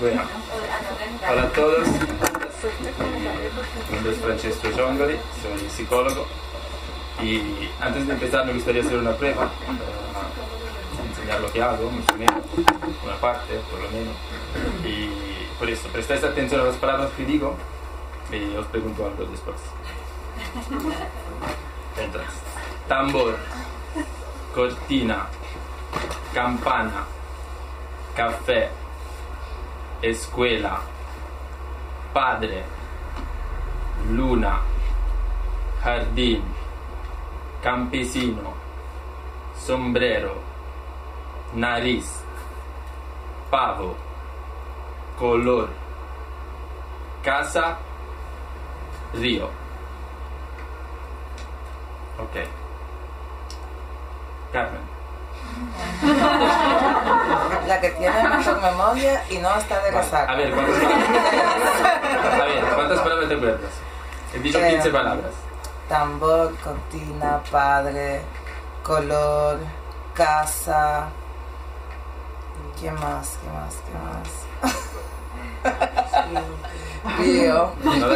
Bueno, hola a todos. Mi nombre es Francesco Giongoli, soy psicólogo. Y antes de empezar me gustaría hacer una prueba para enseñar lo que hago, más o menos, una parte por lo menos. Y por eso, prestáis atención a las palabras que digo y os pregunto algo después. Entonces, tambor, cortina, campana, café, escuela, padre, luna, jardín, campesino, sombrero, nariz, pavo, color, casa, río. Ok. Carmen. La que tiene mejor memoria y no está de resaca. A ver, ¿cuántas palabras? A ver, ¿cuántas palabras te acuerdas? He dicho 15 Eh, palabras. Tambor, cortina, padre, color, casa. ¿Qué más? ¿Qué más? ¿Qué más? Río, No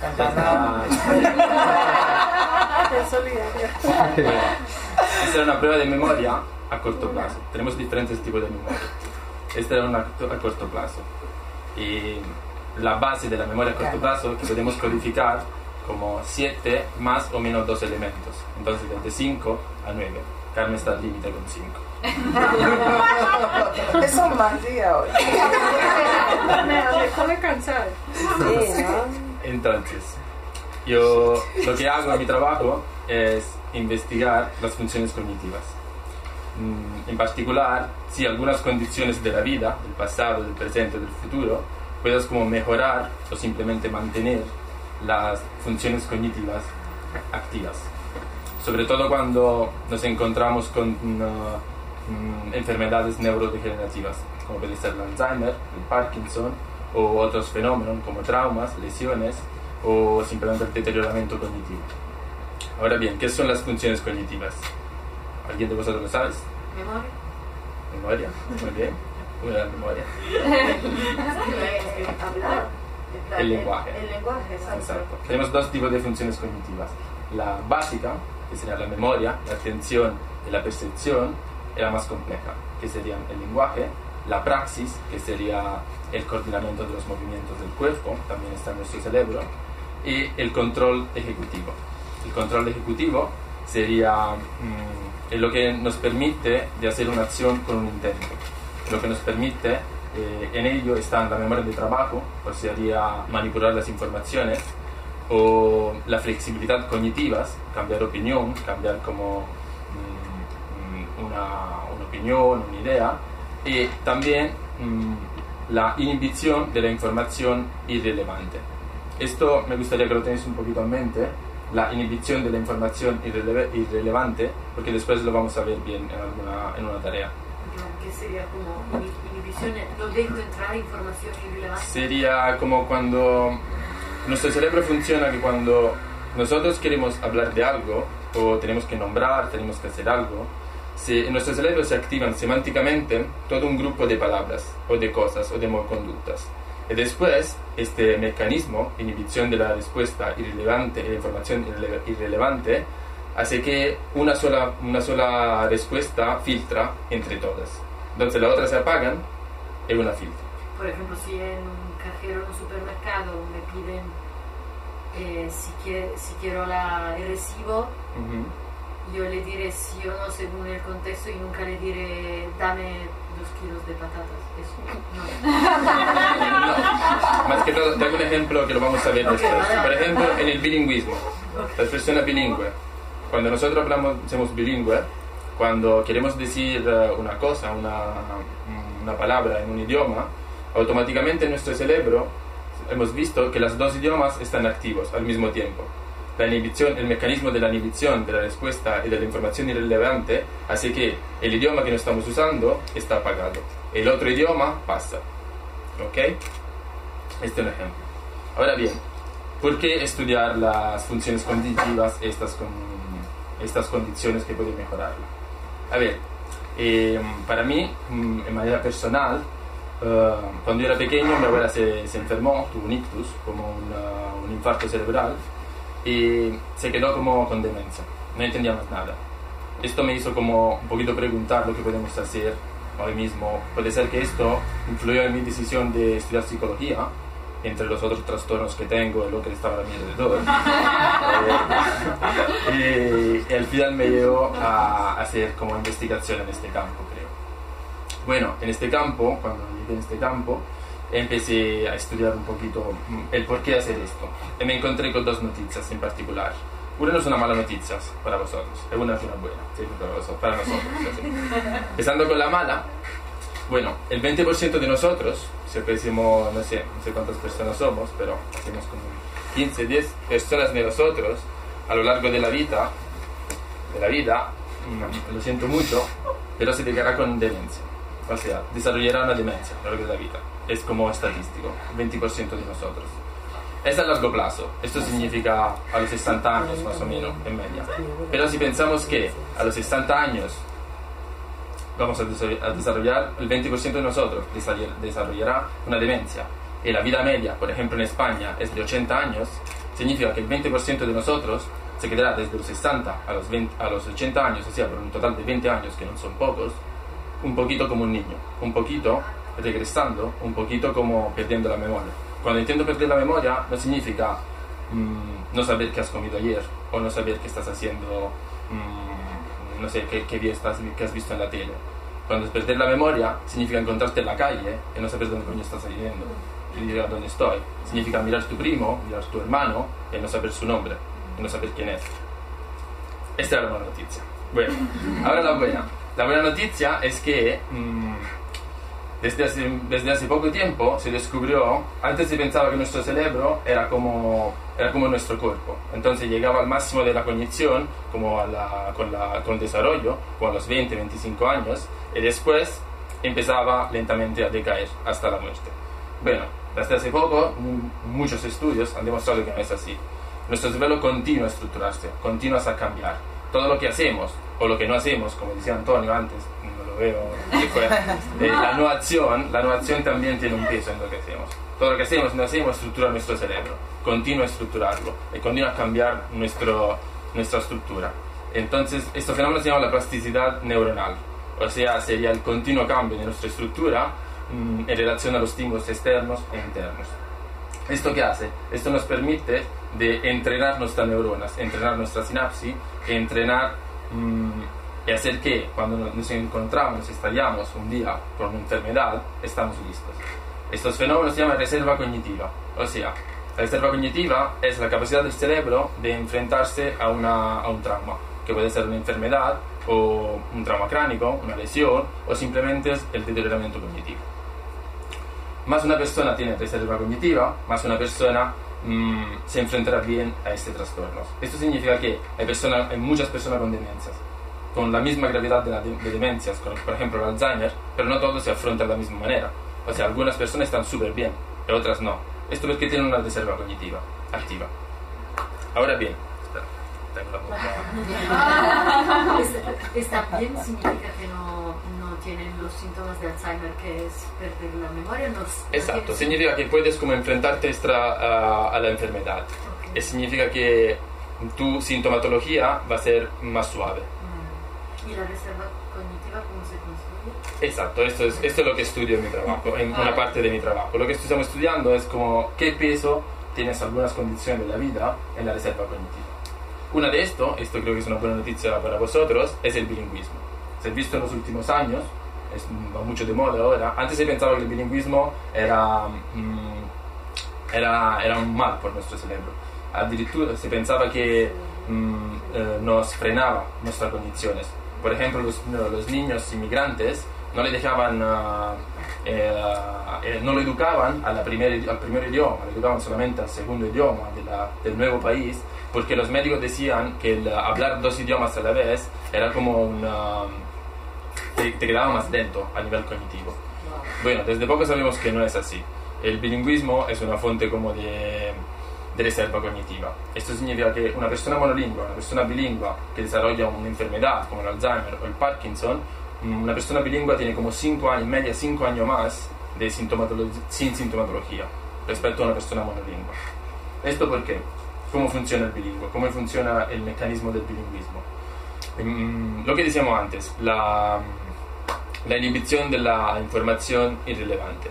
campesino, campana. Esta era una prueba de memoria a corto plazo. Tenemos diferentes tipos de memoria. Esta era una a corto plazo. Y la base de la memoria a corto plazo que podemos codificar como 7 más o menos 2 elementos. Entonces, desde 5 a 9. Carmen está al límite con 5. Es un mal día hoy. Me dejó de cansar. Entonces, yo lo que hago en mi trabajo es investigar las funciones cognitivas. Mm, En particular, si algunas condiciones de la vida, del pasado, del presente, del futuro, puedes como mejorar o simplemente mantener las funciones cognitivas activas. Sobre todo cuando nos encontramos con uh, enfermedades neurodegenerativas, como puede ser el Alzheimer, el Parkinson o otros fenómenos como traumas, lesiones o simplemente el deterioramiento cognitivo. Ahora bien, ¿qué son las funciones cognitivas? ¿Alguien de vosotros lo sabe? Memoria. Memoria, muy bien. Buena memoria. El lenguaje. El lenguaje, exacto. Exacto. Tenemos dos tipos de funciones cognitivas. La básica, que sería la memoria, la atención y la percepción, y la más compleja, que serían el lenguaje, la praxis, que sería el coordinamiento de los movimientos del cuerpo, también está en nuestro cerebro, y el control ejecutivo. El control ejecutivo sería mm, es lo que nos permite de hacer una acción con un intento. Lo que nos permite, eh, en ello está la memoria de trabajo, o sería manipular las informaciones, o la flexibilidad cognitiva, cambiar opinión, cambiar como mm, mm, una, una opinión, una idea, y también mm, la inhibición de la información irrelevante. Esto me gustaría que lo tenéis un poquito en mente, la inhibición de la información irreleve- irrelevante, porque después lo vamos a ver bien en, alguna, en una tarea. Que sería como inhi- inhibición, no dejo entrar información irrelevante. Sería como cuando nuestro cerebro funciona que cuando nosotros queremos hablar de algo o tenemos que nombrar, tenemos que hacer algo, se- en nuestro cerebro se activan semánticamente todo un grupo de palabras o de cosas o de conductas. Y después, este mecanismo, inhibición de la respuesta irrelevante la información irrele- irrelevante, hace que una sola, una sola respuesta filtra entre todas. Entonces la otra se apagan y una filtra. Por ejemplo, si en un cajero en un supermercado me piden eh, si, quiere- si quiero la, el recibo, Ujú. Yo le diré sí o no según el contexto y nunca le diré dame dos kilos de patatas. Eso no. Más que todo, te hago un ejemplo que lo vamos a ver después. Por ejemplo, en el bilingüismo, las personas bilingües. Cuando nosotros hablamos, somos bilingües, cuando queremos decir eh, una cosa, una, una palabra en un idioma, automáticamente en nuestro cerebro hemos visto que los dos idiomas están activos al mismo tiempo. La inhibición, el mecanismo de la inhibición de la respuesta y de la información irrelevante hace que el idioma que no estamos usando está apagado. El otro idioma pasa. ¿Ok? Este es un ejemplo. Ahora bien, ¿por qué estudiar las funciones cognitivas, estas, con, estas condiciones que pueden mejorarla? A ver, mm, para mí, mm, en manera personal, eh, cuando yo era pequeño, mi abuela se, se enfermó, tuvo un ictus, como una- un infarto cerebral, y se quedó como con demencia. No entendíamos nada. Esto me hizo como un poquito preguntar lo que podemos hacer hoy mismo. Puede ser que esto influyó en mi decisión de estudiar psicología, entre los otros trastornos que tengo y lo que estaba a mi alrededor. Eh, y, y al final me llevó a hacer como investigación en este campo, creo. Bueno, en este campo, cuando llegué en este campo, empecé a estudiar un poquito el por qué hacer esto. Y me encontré con dos noticias en particular. Una no es una mala noticia para vosotros, y una es una buena, sí, para, vosotros, para nosotros. sí. Empezando con la mala, bueno, el 20% de nosotros, si no sé, no sé cuántas personas somos, pero hacemos como 15, 10 personas de nosotros a lo largo de la vida, de la vida, mm, lo siento mucho, pero se dedicará con demencia. O sea, desarrollará una demencia a lo largo de la vida. Es como estadístico, 20% de nosotros. Es a largo plazo, esto significa a los 60 años más o menos, en media. Pero si pensamos que a los 60 años vamos a desarroll- a desarrollar, el 20% de nosotros desarroll- desarrollará una demencia y la vida media, por ejemplo en España, es de 80 años, significa que el 20% de nosotros se quedará desde los 60 a los, 20 a los 80 años, o sea, por un total de 20 años, que no son pocos, un poquito como un niño, un poquito regresando, un poquito como perdiendo la memoria. Cuando intento perder la memoria, no significa mm, no saber qué has comido ayer o no saber qué estás haciendo, mm, no sé, qué, qué, estás- qué has visto en la tele. Cuando es perder la memoria, significa encontrarte en la calle y no saber dónde coño estás yendo y decir dónde estoy. Significa mirar tu primo, mirar tu hermano y no saber su nombre y no saber quién es. Esta era la noticia. Bueno, ahora la buena. La buena noticia es que mm, desde, hace, poco tiempo se descubrió, antes se pensaba que nuestro cerebro era como, era como nuestro cuerpo, entonces llegaba al máximo de la cognición, como a la- con, el desarrollo, como los 20, 25 años, y después empezaba lentamente a decaer hasta la muerte. Bueno, desde hace poco mm, muchos estudios han demostrado que no es así. Nuestro cerebro continúa a estructurarse, continúa a cambiar. Todo lo que hacemos o lo que no hacemos, como decía Antonio antes, no lo veo, eh, la no acción, la no acción también tiene un peso en lo que hacemos. Todo lo que hacemos, no hacemos, estructura nuestro cerebro, continúa a estructurarlo y continúa a cambiar nuestro, nuestra estructura. Entonces, este fenómeno se llama la plasticidad neuronal, o sea, sería el continuo cambio de nuestra estructura mm, en relación a los estímulos externos e internos. ¿Esto qué hace? Esto nos permite de entrenar nuestras neuronas, entrenar nuestra sinapsis, entrenar mm, y hacer que cuando nos- encontramos, estallamos un día con una enfermedad, estamos listos. Estos fenómenos se llaman reserva cognitiva, o sea, la reserva cognitiva es la capacidad del cerebro de enfrentarse a, una, a un trauma, que puede ser una enfermedad o un trauma cránico, una lesión o simplemente es el deterioramiento cognitivo más una persona tiene reserva cognitiva, más una persona mm, se enfrentará bien a este trastorno. Esto significa que hay, persona- hay muchas personas con demencias, con la misma gravedad de, la de- de demencias, con, por ejemplo el Alzheimer, pero no todos se afrontan de la misma manera. O sea, algunas personas están súper bien, pero otras no. Esto porque tienen una reserva cognitiva activa. Ahora bien, espera, tengo la boca- Está bien significa que no tienen los síntomas de Alzheimer, que es perder la memoria. No, no Exacto, tienen significa que puedes como enfrentarte extra a, a la enfermedad. Ok. Y significa que tu sintomatología va a ser más suave. Mm. ¿Y la reserva cognitiva cómo se construye? Exacto, esto es, esto es lo que estudio en mi trabajo, en una parte de mi trabajo. Lo que estamos estudiando es como qué peso tienes algunas condiciones de la vida en la reserva cognitiva. Una de esto, esto creo que es una buena noticia para vosotros, es el bilingüismo. Se ha visto últimos años, es, va mucho de moda ahora. Antes se pensaba que el bilingüismo era, mm, era, era un mal por nuestro cerebro. Addirittura se pensaba que mm, eh, nos frenaba nuestras cogniciones. Por ejemplo, los, los niños inmigrantes no le dejaban, ah, eh, eh, no lo educaban a la primer, al primer idioma, lo educaban solamente al segundo idioma de la- del nuevo país, porque los médicos decían que el hablar dos idiomas a la vez era como una... te, te quedaba más lento a nivel cognitivo. Bueno, desde poco sabemos que no es así. El bilingüismo es una fuente como de, de reserva cognitiva. Esto significa que una persona monolingua, una persona bilingua que desarrolla una enfermedad como el Alzheimer o el Parkinson, mm, una persona bilingüe tiene como 5 años, media 5 años más de sintomatolo- sin sintomatología respecto a una persona monolingüe. ¿Esto por qué? ¿Cómo funciona el bilingüe? ¿Cómo funciona el mecanismo del bilingüismo? Mm, lo que decíamos antes, la, la inhibición de la información irrelevante.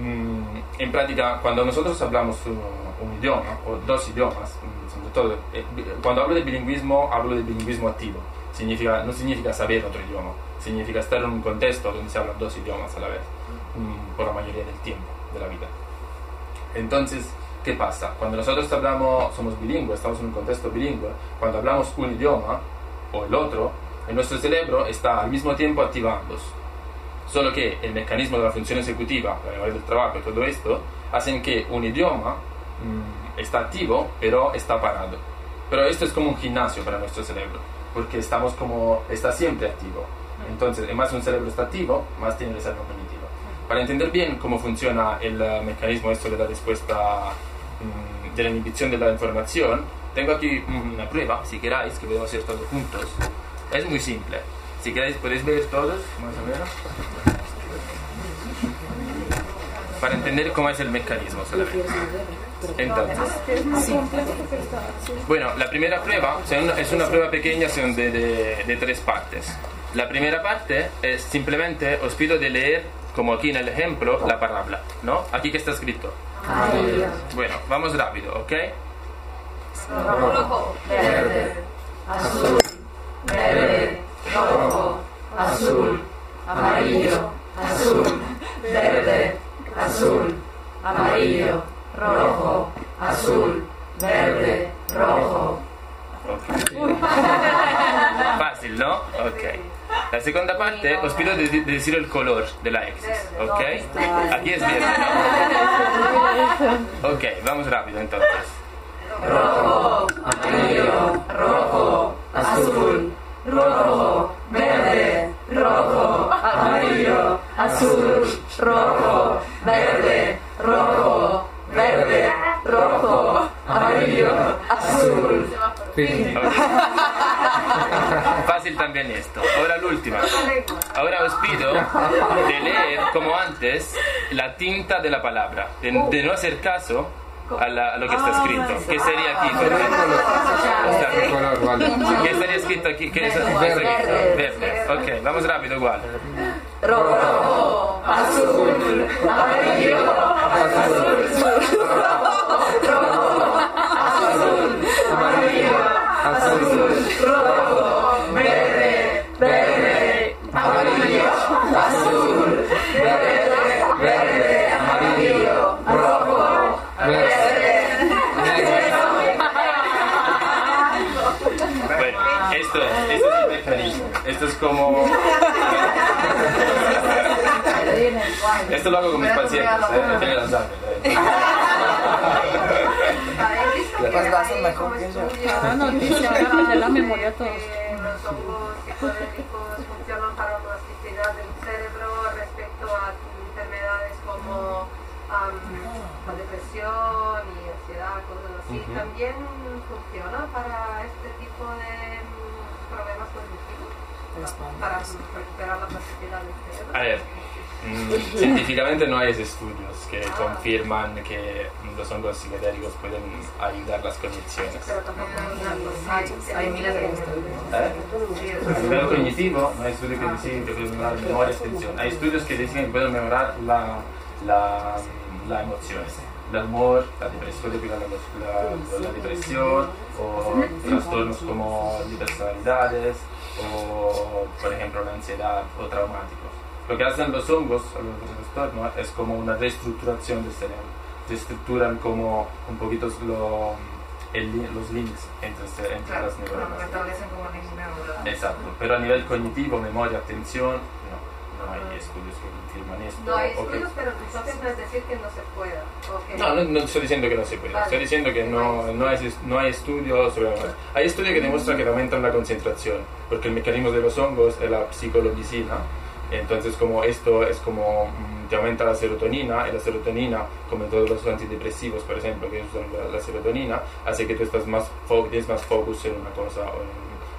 Mm, en práctica, cuando nosotros hablamos un, un idioma o dos idiomas, mm, sobre todo, eh, cuando hablo de bilingüismo, hablo de bilingüismo activo. Significa, no significa saber otro idioma, significa estar en un contexto donde se hablan dos idiomas a la vez, mm, por la mayoría del tiempo de la vida. Entonces, ¿qué pasa? Cuando nosotros hablamos, somos bilingües, estamos en un contexto bilingüe, cuando hablamos un idioma o el otro, en nuestro cerebro está al mismo tiempo activándose. Solo que el mecanismo de la función ejecutiva, la memoria trabajo y todo esto, hacen que un idioma mm, está activo, pero está parado. Pero esto es como un gimnasio para nuestro cerebro, porque estamos como, está siempre activo. Entonces, más un cerebro está activo, más tiene reserva cognitiva. Para entender bien cómo funciona el eh, mecanismo esto de la respuesta, mm, de la inhibición de la información, tengo aquí una prueba, si queráis, que podemos hacer todos juntos. Es muy simple. Si queréis, podéis ver todos, más o menos. Para entender cómo es el mecanismo solamente. Entonces, bueno, la primera prueba es una prueba pequeña son de, tres partes. La primera parte es simplemente os pido de leer, como aquí en el ejemplo, la palabra, ¿no? Aquí que está escrito. Bueno, vamos rápido, ¿ok? rojo, verde, azul, verde, rojo, azul, amarillo, azul, verde, azul, amarillo, rojo, azul, verde, rojo. Fácil, ¿no? Ok. La segunda parte os pido de, de decir el color de la X, ¿ok? Aquí es verde, ¿no? Ok, vamos rápido entonces. Rojo, amarillo, rojo, azul, rojo, verde, rojo, amarillo, azul, rojo, verde, rojo, verde, rojo, amarillo, azul. Fácil también esto. Ahora la última. Ahora os pido de leer, como antes, la tinta de la palabra. De, de no hacer caso a, la- a lo que está escrito. ¿Qué sería aquí? color, vale. ¿Qué estaría escrito aquí? ¿Qué es-? Verde. Ok, vamos rápido igual. Rojo, azul, amarillo, Azul. rojo, verde, verde, amarillo, azul, verde, verde, amarillo, rojo, Bueno, esto es, esto es el mecanismo. Esto es como. Esto lo hago con mis pacientes, ¿eh? ¿eh? Pues mejor que yo. La noticia, ahora de la memoria todos. que los hongos psicodélicos funcionan para la plasticidad del cerebro respecto a enfermedades como am, la depresión y ansiedad, cosas así. También funciona para este tipo de mm, problemas para recuperar la plasticidad del cerebro. A ver, mm, científicamente no hay estudios que confirman que los hongos psicodélicos pueden ayudar las cogniciones. Pero tampoco hay, Hay miles de estudios. ¿Eh? A nivel cognitivo, no hay estudios que dicen que pueden mejorar memoria y atención. Hay estudios que dicen que pueden mejorar la, la, la emoción, el humor, la depresión, la, la, la depresión o trastornos como personalidades o, por ejemplo, la ansiedad o traumáticos. Lo que hacen los hongos, los trastornos, es como una reestructuración del cerebro. Reestructuran como un poquito lo, el los links entre, entre Claro, las neuronas. establecen como Exacto, pero a nivel cognitivo, memoria, atención, no, hay estudios que confirman esto. No hay estudios, pero entonces no es decir que no se pueda. o que- no, no, no estoy diciendo que no se pueda, Vale. estoy diciendo que no, no, hay, no hay estudios sobre la. Hay estudios que demuestran que aumentan la concentración, porque el mecanismo de los hongos es la psicologicina, entonces como esto es como mm, te aumenta la serotonina, y la serotonina, como en todos los antidepresivos, por ejemplo, que usan la, la serotonina, hace que tú estás más tienes más focus en una cosa o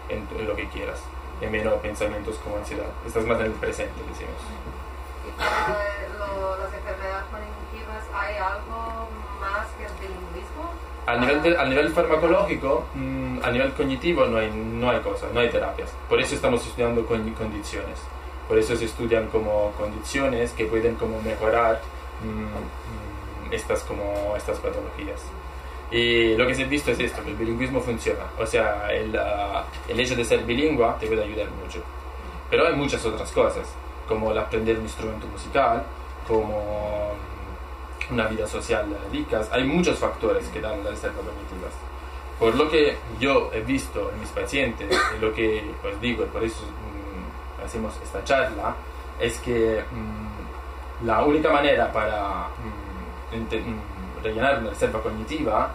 en, en- en lo que quieras. Y menos pensamientos como ansiedad. Estás más en el presente, decimos. Y para lo- las enfermedades cognitivas, ¿hay algo más que el bilingüismo? Al nivel, de- al nivel farmacológico, mm, a nivel cognitivo no hay, no hay cosas, no hay terapias. Por eso estamos estudiando con- condiciones. Por eso se estudian como condiciones que pueden como mejorar mm, mm, estas, como, estas patologías. Y lo que se ha visto es esto, que el bilingüismo funciona. O sea, el, ah, el hecho de ser bilingüe te puede ayudar mucho. Pero hay muchas otras cosas, como el aprender un instrumento musical, como una vida social rica. Hay muchos factores que dan las reservas cognitivas. Por lo que yo he visto en mis pacientes, y lo que os digo, y por eso mm, hacemos esta charla, es que mm, la única manera para mm, mm, rellenar una reserva cognitiva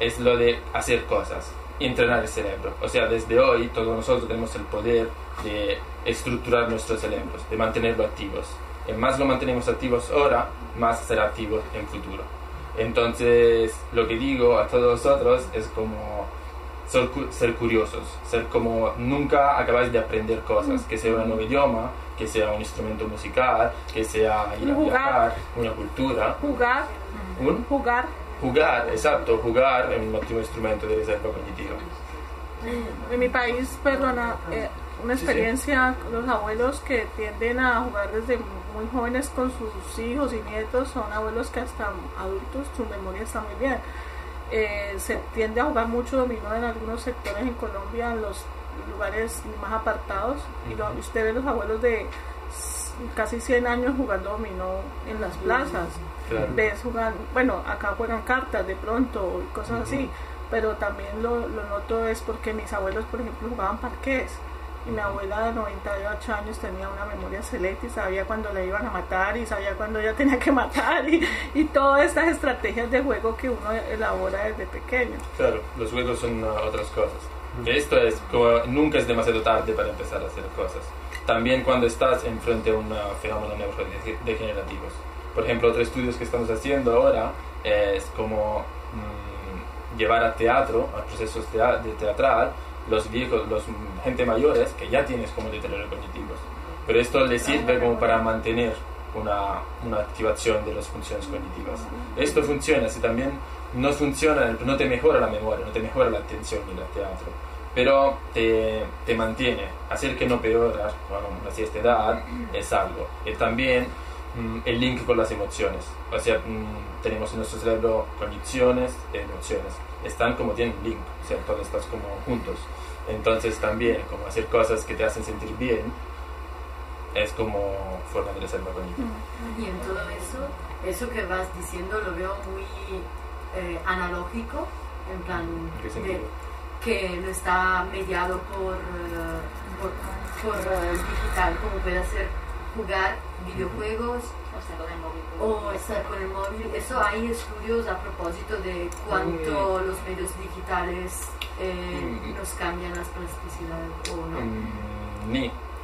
es lo de hacer cosas y entrenar el cerebro. O sea, desde hoy todos nosotros tenemos el poder de estructurar nuestros cerebros, de mantenerlo activos. Y más lo mantenemos activos ahora, más será activo en futuro. Entonces, lo que digo a todos vosotros es como ser, ser curiosos, ser como nunca acabáis de aprender cosas, que sea un nuevo idioma, que sea un instrumento musical, que sea ir a Jugar. viajar, una cultura, Jugar, un jugar. jugar, exacto, jugar es un óptimo instrumento de reserva cognitiva. En mi país, perdona, eh, una Sí, sí. experiencia, los abuelos que tienden a jugar desde muy jóvenes con sus hijos y nietos son abuelos que hasta adultos su memoria está muy bien. Eh, se tiende a jugar mucho dominó en algunos sectores en Colombia, en los lugares más apartados, y lo- usted ve los abuelos de casi 100 años jugando dominó en las plazas. Claro. ves jugar, bueno, acá juegan cartas de pronto y cosas así, pero también lo, lo noto es porque mis abuelos, por ejemplo, jugaban parqués y mi abuela de 98 años tenía una memoria excelente y sabía cuándo le iban a matar y sabía cuándo ella tenía que matar y, y todas estas estrategias de juego que uno elabora desde pequeño. Claro, los juegos son uh, otras cosas. Esto es como nunca es demasiado tarde para empezar a hacer cosas. También cuando estás enfrente a un fenómeno neurodegenerativo. Por ejemplo, otros estudios que estamos haciendo ahora es como mm, llevar al teatro, a procesos de teatral, los viejos, los gente mayores que ya tienes como deterioro cognitivos. Pero esto les sirve como para mantener una, una activación de las funciones cognitivas. Esto funciona, si también no funciona, no te mejora la memoria, no te mejora la atención ni el teatro, pero te, te mantiene, hacer que no peoras bueno, a cierta edad es algo. Y también mm, el link con las emociones, o sea, mm, tenemos en nuestro cerebro cogniciones e emociones, están como tienen link, o sea, todos estás como juntos. Entonces también como hacer cosas que te hacen sentir bien es como forma de reserva cognitiva. Y en todo eso, eso que vas diciendo lo veo muy eh, analógico, en plan ¿En qué de- sentido? Que no está mediado por, eh, por, por, eh, digital, como puede ser jugar videojuegos O sea, con el móvil. o estar con el móvil. Eso hay estudios a propósito de cuánto los medios digitales eh, Mm. nos cambian las plasticidades o no.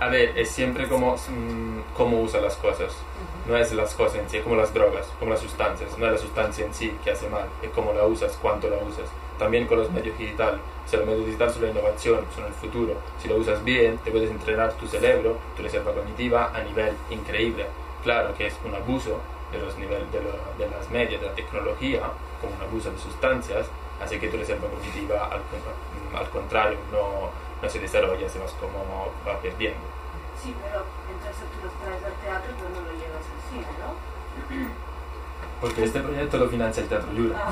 Mm. A ver, es siempre como mm, cómo usa las cosas. No es las cosas en sí, es como las drogas, como las sustancias. No es la sustancia en sí que hace mal, es cómo la usas, cuánto la usas. También con los medios digitales. O sea, los medios digitales son la innovación, son el futuro. Si lo usas bien, te puedes entrenar tu cerebro, tu reserva cognitiva a nivel increíble. Claro que es un abuso de los niveles de, lo- de las medias, de la tecnología, como un abuso de sustancias, hace que tu reserva cognitiva al, con- al contrario no, no se desarrolla, se vas como va perdiendo. Sí, pero entonces tú los traes al teatro, pero no lo llevas al cine, ¿no? Porque este proyecto lo financia el Teatro Yura.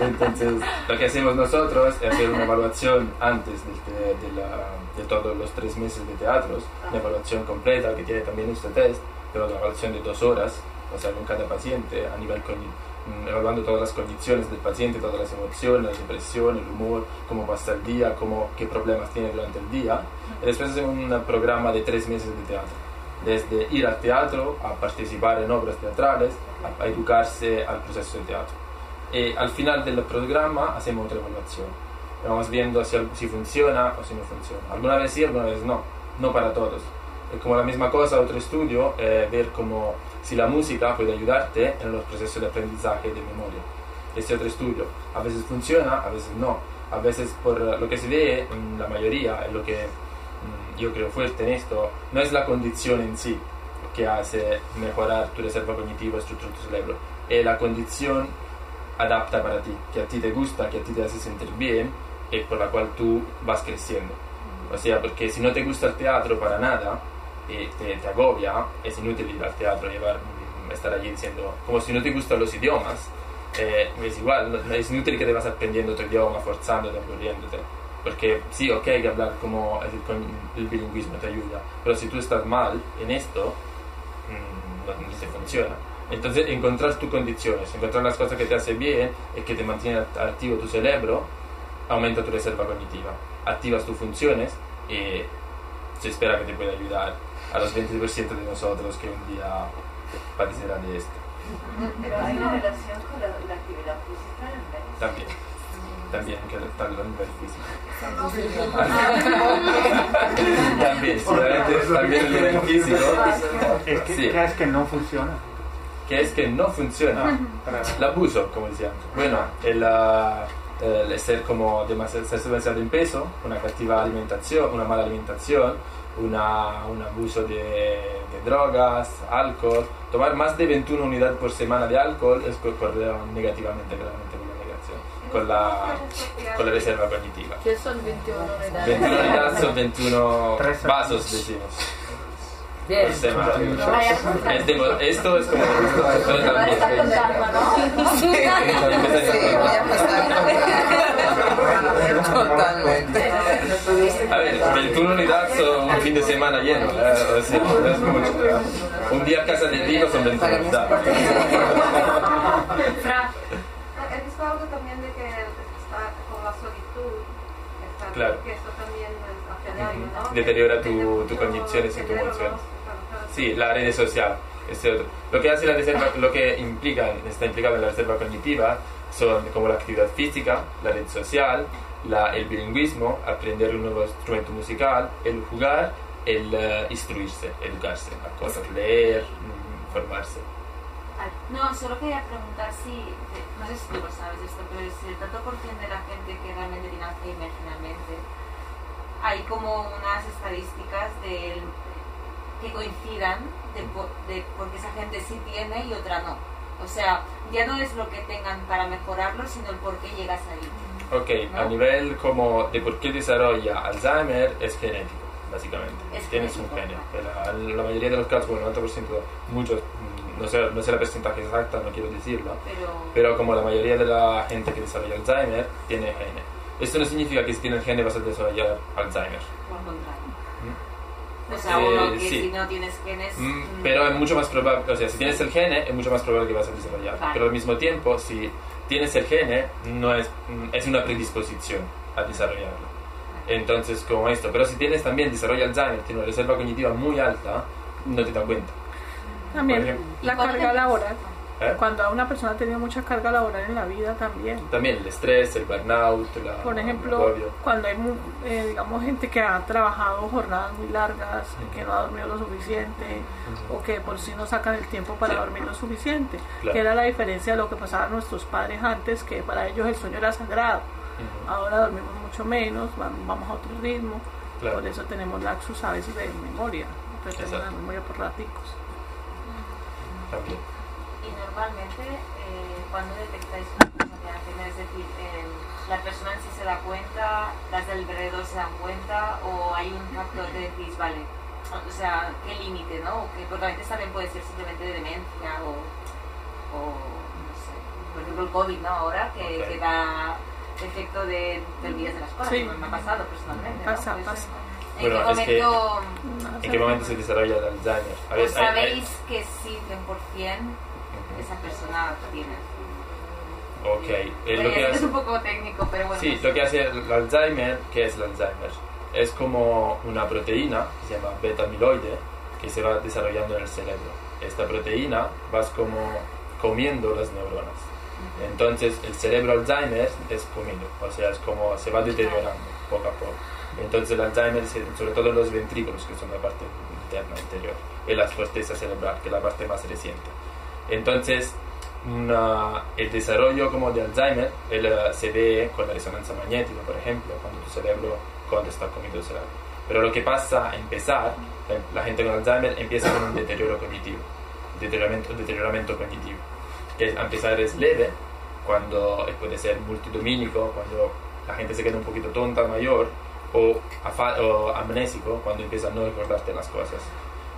Entonces, lo que hacemos nosotros es hacer una evaluación antes te- de, la- de todos los tres meses de teatros, una evaluación completa que tiene también este test, pero una evaluación de dos horas, o sea, con cada paciente, a nivel cogni- mm, evaluando todas las condiciones del paciente, todas las emociones, la depresión, el humor, cómo pasa el día, cómo, qué problemas tiene durante el día. Y después hacemos un programa de tres meses de teatro desde ir al teatro, a participar en obras teatrales, a, a educarse al proceso del teatro. Y al final del programa hacemos otra evaluación. Vamos viendo si, si funciona o si no funciona. Alguna vez sí, alguna vez no. No para todos. Es como la misma cosa, otro estudio, eh, ver como si la música puede ayudarte en los procesos de aprendizaje de memoria. Este otro estudio, a veces funciona, a veces no. a veces por lo que se ve en la mayoría, es lo que mm, yo creo fuerte en esto, no es la condición en sí que hace mejorar tu reserva cognitiva, estructura de tu cerebro, es la condición adapta para ti, que a ti te gusta, que a ti te hace sentir bien y por la cual tú vas creciendo. O sea, porque si no te gusta el teatro para nada, y te, te agobia, es inútil ir al teatro, llevar, mm, estar allí diciendo, como si no te gustan los idiomas, eh, es igual, es inútil que te vas aprendiendo tu idioma, forzándote, aburriéndote. Porque sí, ok, que hablar como el, el bilingüismo te ayuda, pero si tú estás mal en esto, mm, no, no te funciona. Entonces, encontrar tus condiciones, encontrar las cosas que te hacen bien y que te mantienen act- activo tu cerebro, aumenta tu reserva cognitiva, activas tus funciones y se espera que te pueda ayudar a los 20% de nosotros que un día padecerán de esto. Pero hay una relación con la, la actividad física en vez. También, también que tal a nivel físico. también, seguramente también a nivel físico, Es que, Sí. ¿Qué es que no funciona? que es que no funciona. Para- El abuso, como decíamos. Bueno, el, ah, el ser como demasiado, ser demasiado en peso, una cativa alimentación, una mala alimentación, una, un abuso de, de drogas, alcohol. Tomar más de 21 unidades por semana de alcohol es co- correlato negativamente claramente con la negación, con la, con la reserva cognitiva. ¿Qué son 21 unidades? 21 unidades son 21 Tres vasos, decimos. Bien. Por semana. Vaya, Es demo- esto es como... esto es Totalmente. A ver, 21 unidades son un fin de semana lleno, eh, sea, no es mucho. Un día a casa de Vigo son 21 unidades. Fra, He visto algo también de que está con la solitud, está, Claro. que eso también hace daño, ¿no? Deteriora tu- Tiene tu condiciones y tu claro. Sí, la red social. Este otro. Lo que hace la reserva, lo que implica, está implicado en la reserva cognitiva son como la actividad física, la red social, la- el bilingüismo, aprender un nuevo instrumento musical, el jugar, el eh, instruirse, educarse, a cosas, leer, mm, formarse. No, solo quería preguntar si, no sé si tú lo sabes esto, pero si el tanto por cien de la gente que realmente tiene Alzheimer finalmente, hay como unas estadísticas del, que coincidan de, de por qué esa gente sí tiene y otra no. O sea, ya no es lo que tengan para mejorarlo, sino el por qué llegas ahí. Ok, a ¿No? nivel como de por qué desarrolla Alzheimer es genético, básicamente. Es Tienes un genético. gene. La, la mayoría de los casos, el 90%, muchos, mm, no sé, no sé la porcentaje exacta, no quiero decirlo, Pero, pero como la mayoría de la gente que desarrolla Alzheimer tiene gene. Esto no significa que si tienes gene vas a desarrollar Alzheimer. por contrario. ¿Mm? O sea, Eh, uno que sí. si no tienes genes... Mm, pero es mucho más probable, o sea, si tienes el gene es mucho más probable que vas a desarrollar. Vale. Pero al mismo tiempo, si tienes el gene, no es, es una predisposición a desarrollarlo. Entonces, como esto. Pero si tienes también desarrollo Alzheimer, tiene una reserva cognitiva muy alta, no te das cuenta. También ejemplo. la ¿Y cuál carga laboral. ¿Eh? Cuando a una persona ha tenido mucha carga laboral en la vida también. También el estrés, el burnout, la, Por ejemplo, cuando hay, eh, digamos, gente que ha trabajado jornadas muy largas, que no ha dormido lo suficiente, o que por sí no sacan el tiempo para Sí. dormir lo suficiente, Claro. que era la diferencia de lo que pasaba a nuestros padres antes, que para ellos el sueño era sagrado. Ujú. Ahora dormimos mucho menos, va- vamos a otro ritmo, Claro. por eso tenemos laxus a veces de memoria, tenemos la memoria por raticos. También. Y normalmente, eh, cuando detectáis una persona que Alzheimer, es decir, eh, la persona en sí se da cuenta, las del alrededor se dan cuenta, o hay un factor de decís, vale, o sea, qué límite, ¿no? O que, porque a veces también puede ser simplemente de demencia o, o no sé, por ejemplo el COVID, ¿no? Ahora que, Ok. que da efecto de te olvidas de las cosas, Sí. me ha pasado personalmente. ¿no? Pasa, Pues, pasa. ¿En Bueno, qué es que- momento ¿En qué momento se desarrolla el Alzheimer? A pues ver, hay- hay- sabéis que sí, 100% esa persona tiene? Ok, eh, lo que es hace- un poco técnico, pero bueno. Sí, lo que hace el Alzheimer, ¿qué es el Alzheimer? Es como una proteína que se llama beta-amiloide que se va desarrollando en el cerebro. Esta proteína vas como comiendo las neuronas. Entonces el cerebro Alzheimer es comido, o sea, es como se va deteriorando poco a poco. Entonces el Alzheimer, sobre todo en los ventrículos, que son la parte interna, interior, y la corteza cerebral, que es la parte más reciente. Entonces, una- el desarrollo como de Alzheimer eh, se ve con la resonancia magnética, por ejemplo, cuando tu cerebro cuando está comiendo el cerebro. Pero lo que pasa a empezar, la, gente con Alzheimer empieza con un deterioro cognitivo, deterioramiento, deterioramiento cognitivo, que a empezar es leve, cuando puede ser multidomínico, cuando la gente se queda un poquito tonta, mayor, o, o amnésico, cuando empieza a no recordarte las cosas.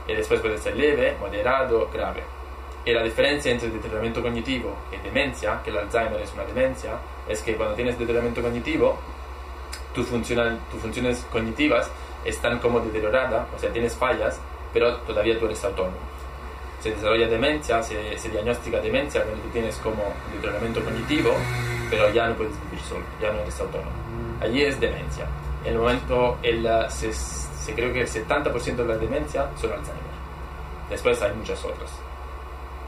Y después puede ser leve, moderado, grave. Y la diferencia entre deterioramiento cognitivo y demencia, que el Alzheimer es una demencia, es que cuando tienes deterioramiento cognitivo, tus tus funciones cognitivas están como deterioradas, o sea, tienes fallas, pero todavía tú eres autónomo. Se desarrolla demencia, se, se diagnostica demencia cuando tú tienes como deterioramiento cognitivo, pero ya no puedes vivir solo, ya no eres autónomo. Allí es demencia. En el momento, el, se, se creo que el 70% de la demencia son Alzheimer. Después hay muchas otras.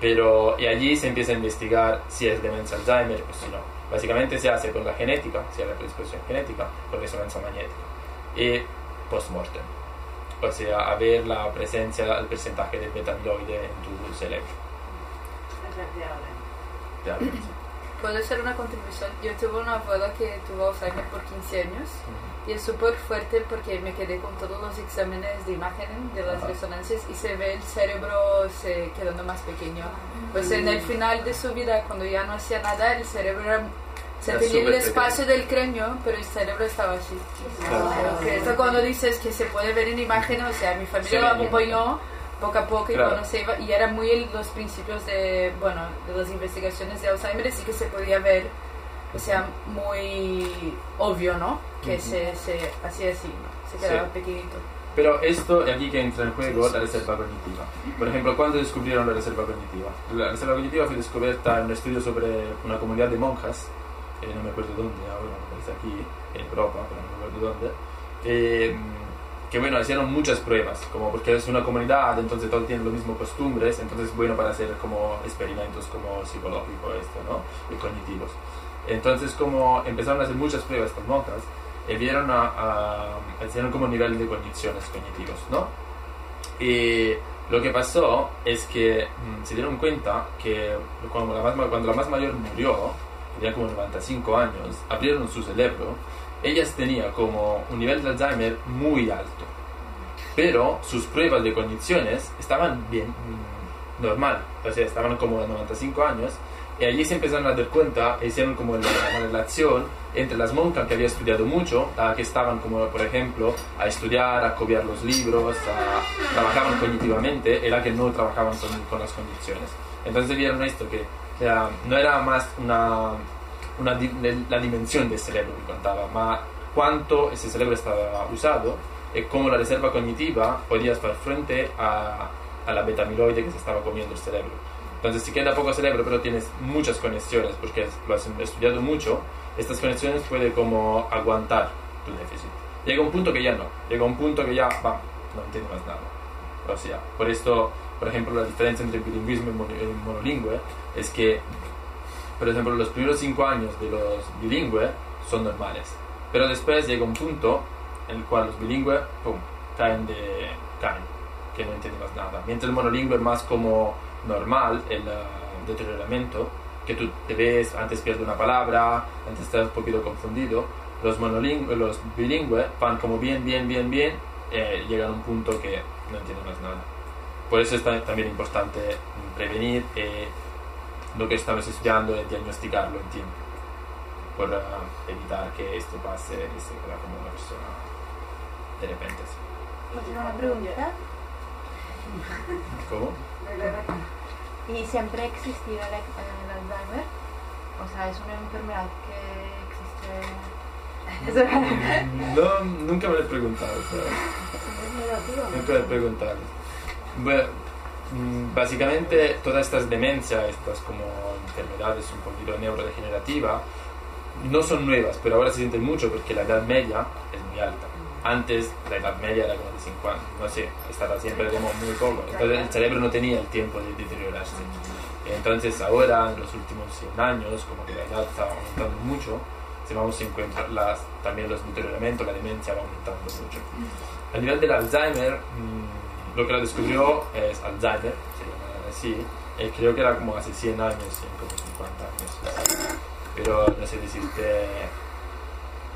Pero y allí se empieza a investigar si es demencia Alzheimer o si no. Básicamente se hace con la genética, si hay la predisposición genética, con resonancia magnética y post-mortem. O sea, a ver la presencia, el porcentaje de beta-amiloide en tu cerebro. Ya, sí. Puede ser una contribución. Yo tuve una abuela que tuvo Alzheimer por 15 años y es súper fuerte porque me quedé con todos los exámenes de imagen de las resonancias y se ve el cerebro se quedando más pequeño. Pues en el final de su vida, cuando ya no hacía nada, el cerebro era... Se tenía el espacio del cráneo, pero el cerebro estaba así. Claro. Esto cuando dices que se puede ver en imagen, o sea, mi familia Sí, lo acompañó poco a poco y Claro. iba, y era muy los principios de, bueno, de las investigaciones de Alzheimer, sí que se podía ver, o sea, muy obvio, ¿no? Que Ujú. se, se hacía así, ¿no? Se quedaba Sí. pequeñito. Pero esto, y aquí que entra en juego la reserva cognitiva. Por ejemplo, ¿cuándo descubrieron la reserva cognitiva? La reserva cognitiva fue descubierta en un estudio sobre una comunidad de monjas, eh, no me acuerdo dónde ahora, me parece aquí, en Europa, pero no me acuerdo dónde, eh, que bueno, hicieron muchas pruebas, como porque es una comunidad, entonces todos tienen los mismos costumbres, entonces es bueno para hacer como experimentos como psicológicos, esto, ¿no? Y cognitivos. Entonces como empezaron a hacer muchas pruebas estas monjas, y vieron a, a- hicieron como nivel de condiciones cognitivos, ¿no? Y lo que pasó es que mm, se dieron cuenta que cuando la, más, cuando la más mayor murió, tenía como 95 años, abrieron su cerebro, ellas tenían como un nivel de Alzheimer muy alto, pero sus pruebas de condiciones estaban bien, normal, o sea, estaban como de 95 años, y allí se empezaron a dar cuenta, hicieron como la, la relación entre las monjas que había estudiado mucho, a que estaban como, por ejemplo, a estudiar, a copiar los libros, a, trabajaban cognitivamente, era que no trabajaban con, con las condiciones. Entonces vieron esto, que no era más una, una la dimensión del cerebro que contaba, ma cuánto ese cerebro estaba usado y cómo la reserva cognitiva podía hacer frente a, a la betamiloide que se estaba comiendo el cerebro. Entonces, si queda poco cerebro, pero tienes muchas conexiones, porque lo has estudiado mucho, estas conexiones puede como aguantar tu déficit. Llega un punto que ya no, llega un punto que ya, va, no entiendo más nada. O sea, por esto, por ejemplo, la diferencia entre bilingüismo y monolingüe es que, por ejemplo, los primeros cinco años de los bilingües son normales, pero después llega un punto en el cual los bilingües, pum, caen de, caen, que no entienden más nada. Mientras el monolingüe es más como normal, el eh, deterioramiento, que tú te ves, antes pierdes una palabra, antes estás un poquito confundido. Los monolingües, los bilingües van como bien, bien, bien, bien, eh, llegan a un punto que no entienden más nada. Por eso es ta- también importante prevenir eh, lo que estamos estudiando y diagnosticarlo en tiempo, por eh, evitar que esto pase y se quede como una persona de repente. Una pregunta. ¿Cómo? ¿Y siempre ha existido el, el Alzheimer? O sea, es una enfermedad que existe... No, nunca me lo he preguntado, ¿sabes? Nunca me lo he preguntado. Bueno, mm, básicamente todas estas demencias, estas como enfermedades un poquito neurodegenerativas, no son nuevas, pero ahora se sienten mucho porque la edad media es muy alta. Antes la edad media era como de 5 años, no sé, estaba siempre como muy poco. Entonces el cerebro no tenía el tiempo de deteriorarse. Entonces ahora, en los últimos 100 años, como que la edad está aumentando mucho, se vamos a encontrar también los deterioramientos, la demencia va aumentando mucho. A nivel del Alzheimer, mm, lo que lo descubrió es Alzheimer, se llama así, Eh, creo que era como hace 100 años, en como 50 años. Pero no sé decirte.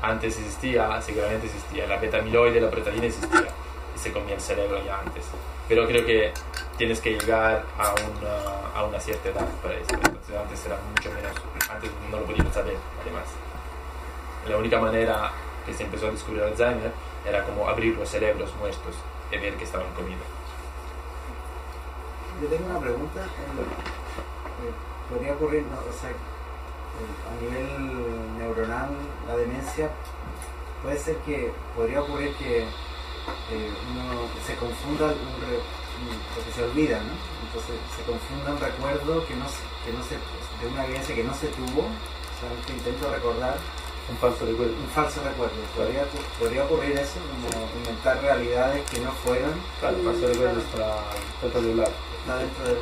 Antes existía, seguramente existía. La beta-amiloide, la proteína existía. Y se comía el cerebro ya antes. Pero creo que tienes que llegar a una, a una cierta edad para eso. Entonces, antes era mucho menos. Antes no lo podíamos saber, además. La única manera que se empezó a descubrir Alzheimer era como abrir los cerebros muertos y ver que estaban comidos. Yo tengo una pregunta. eh, ¿Podría ocurrir, no, o sea, eh, a nivel neuronal, la demencia, puede ser que, podría ocurrir que eh, uno se confunda un re- porque se olvida, ¿no? Entonces se confunda un recuerdo que no, que no se, de una vivencia que no se tuvo, o sea, que intento recordar Un falso recuerdo. un falso recuerdo. ¿Podría, podría ocurrir eso? Como inventar realidades que no fueron, Claro, el falso recuerdo está, está lado. está dentro del...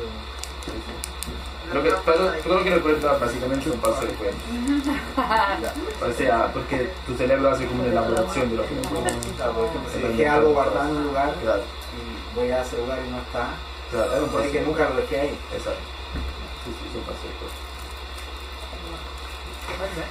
Lo que, todo, todo lo que recuerda básicamente es un falso recuerdo. O sea, porque tu cerebro hace como una elaboración de lo que recuerdas. Claro, por ejemplo, si dejé algo guardado en un lugar Claro, y voy a ese lugar y no está, claro, es un que nunca lo dejé ahí. Exacto. Sí, sí, es un falso recuerdo. 確かに。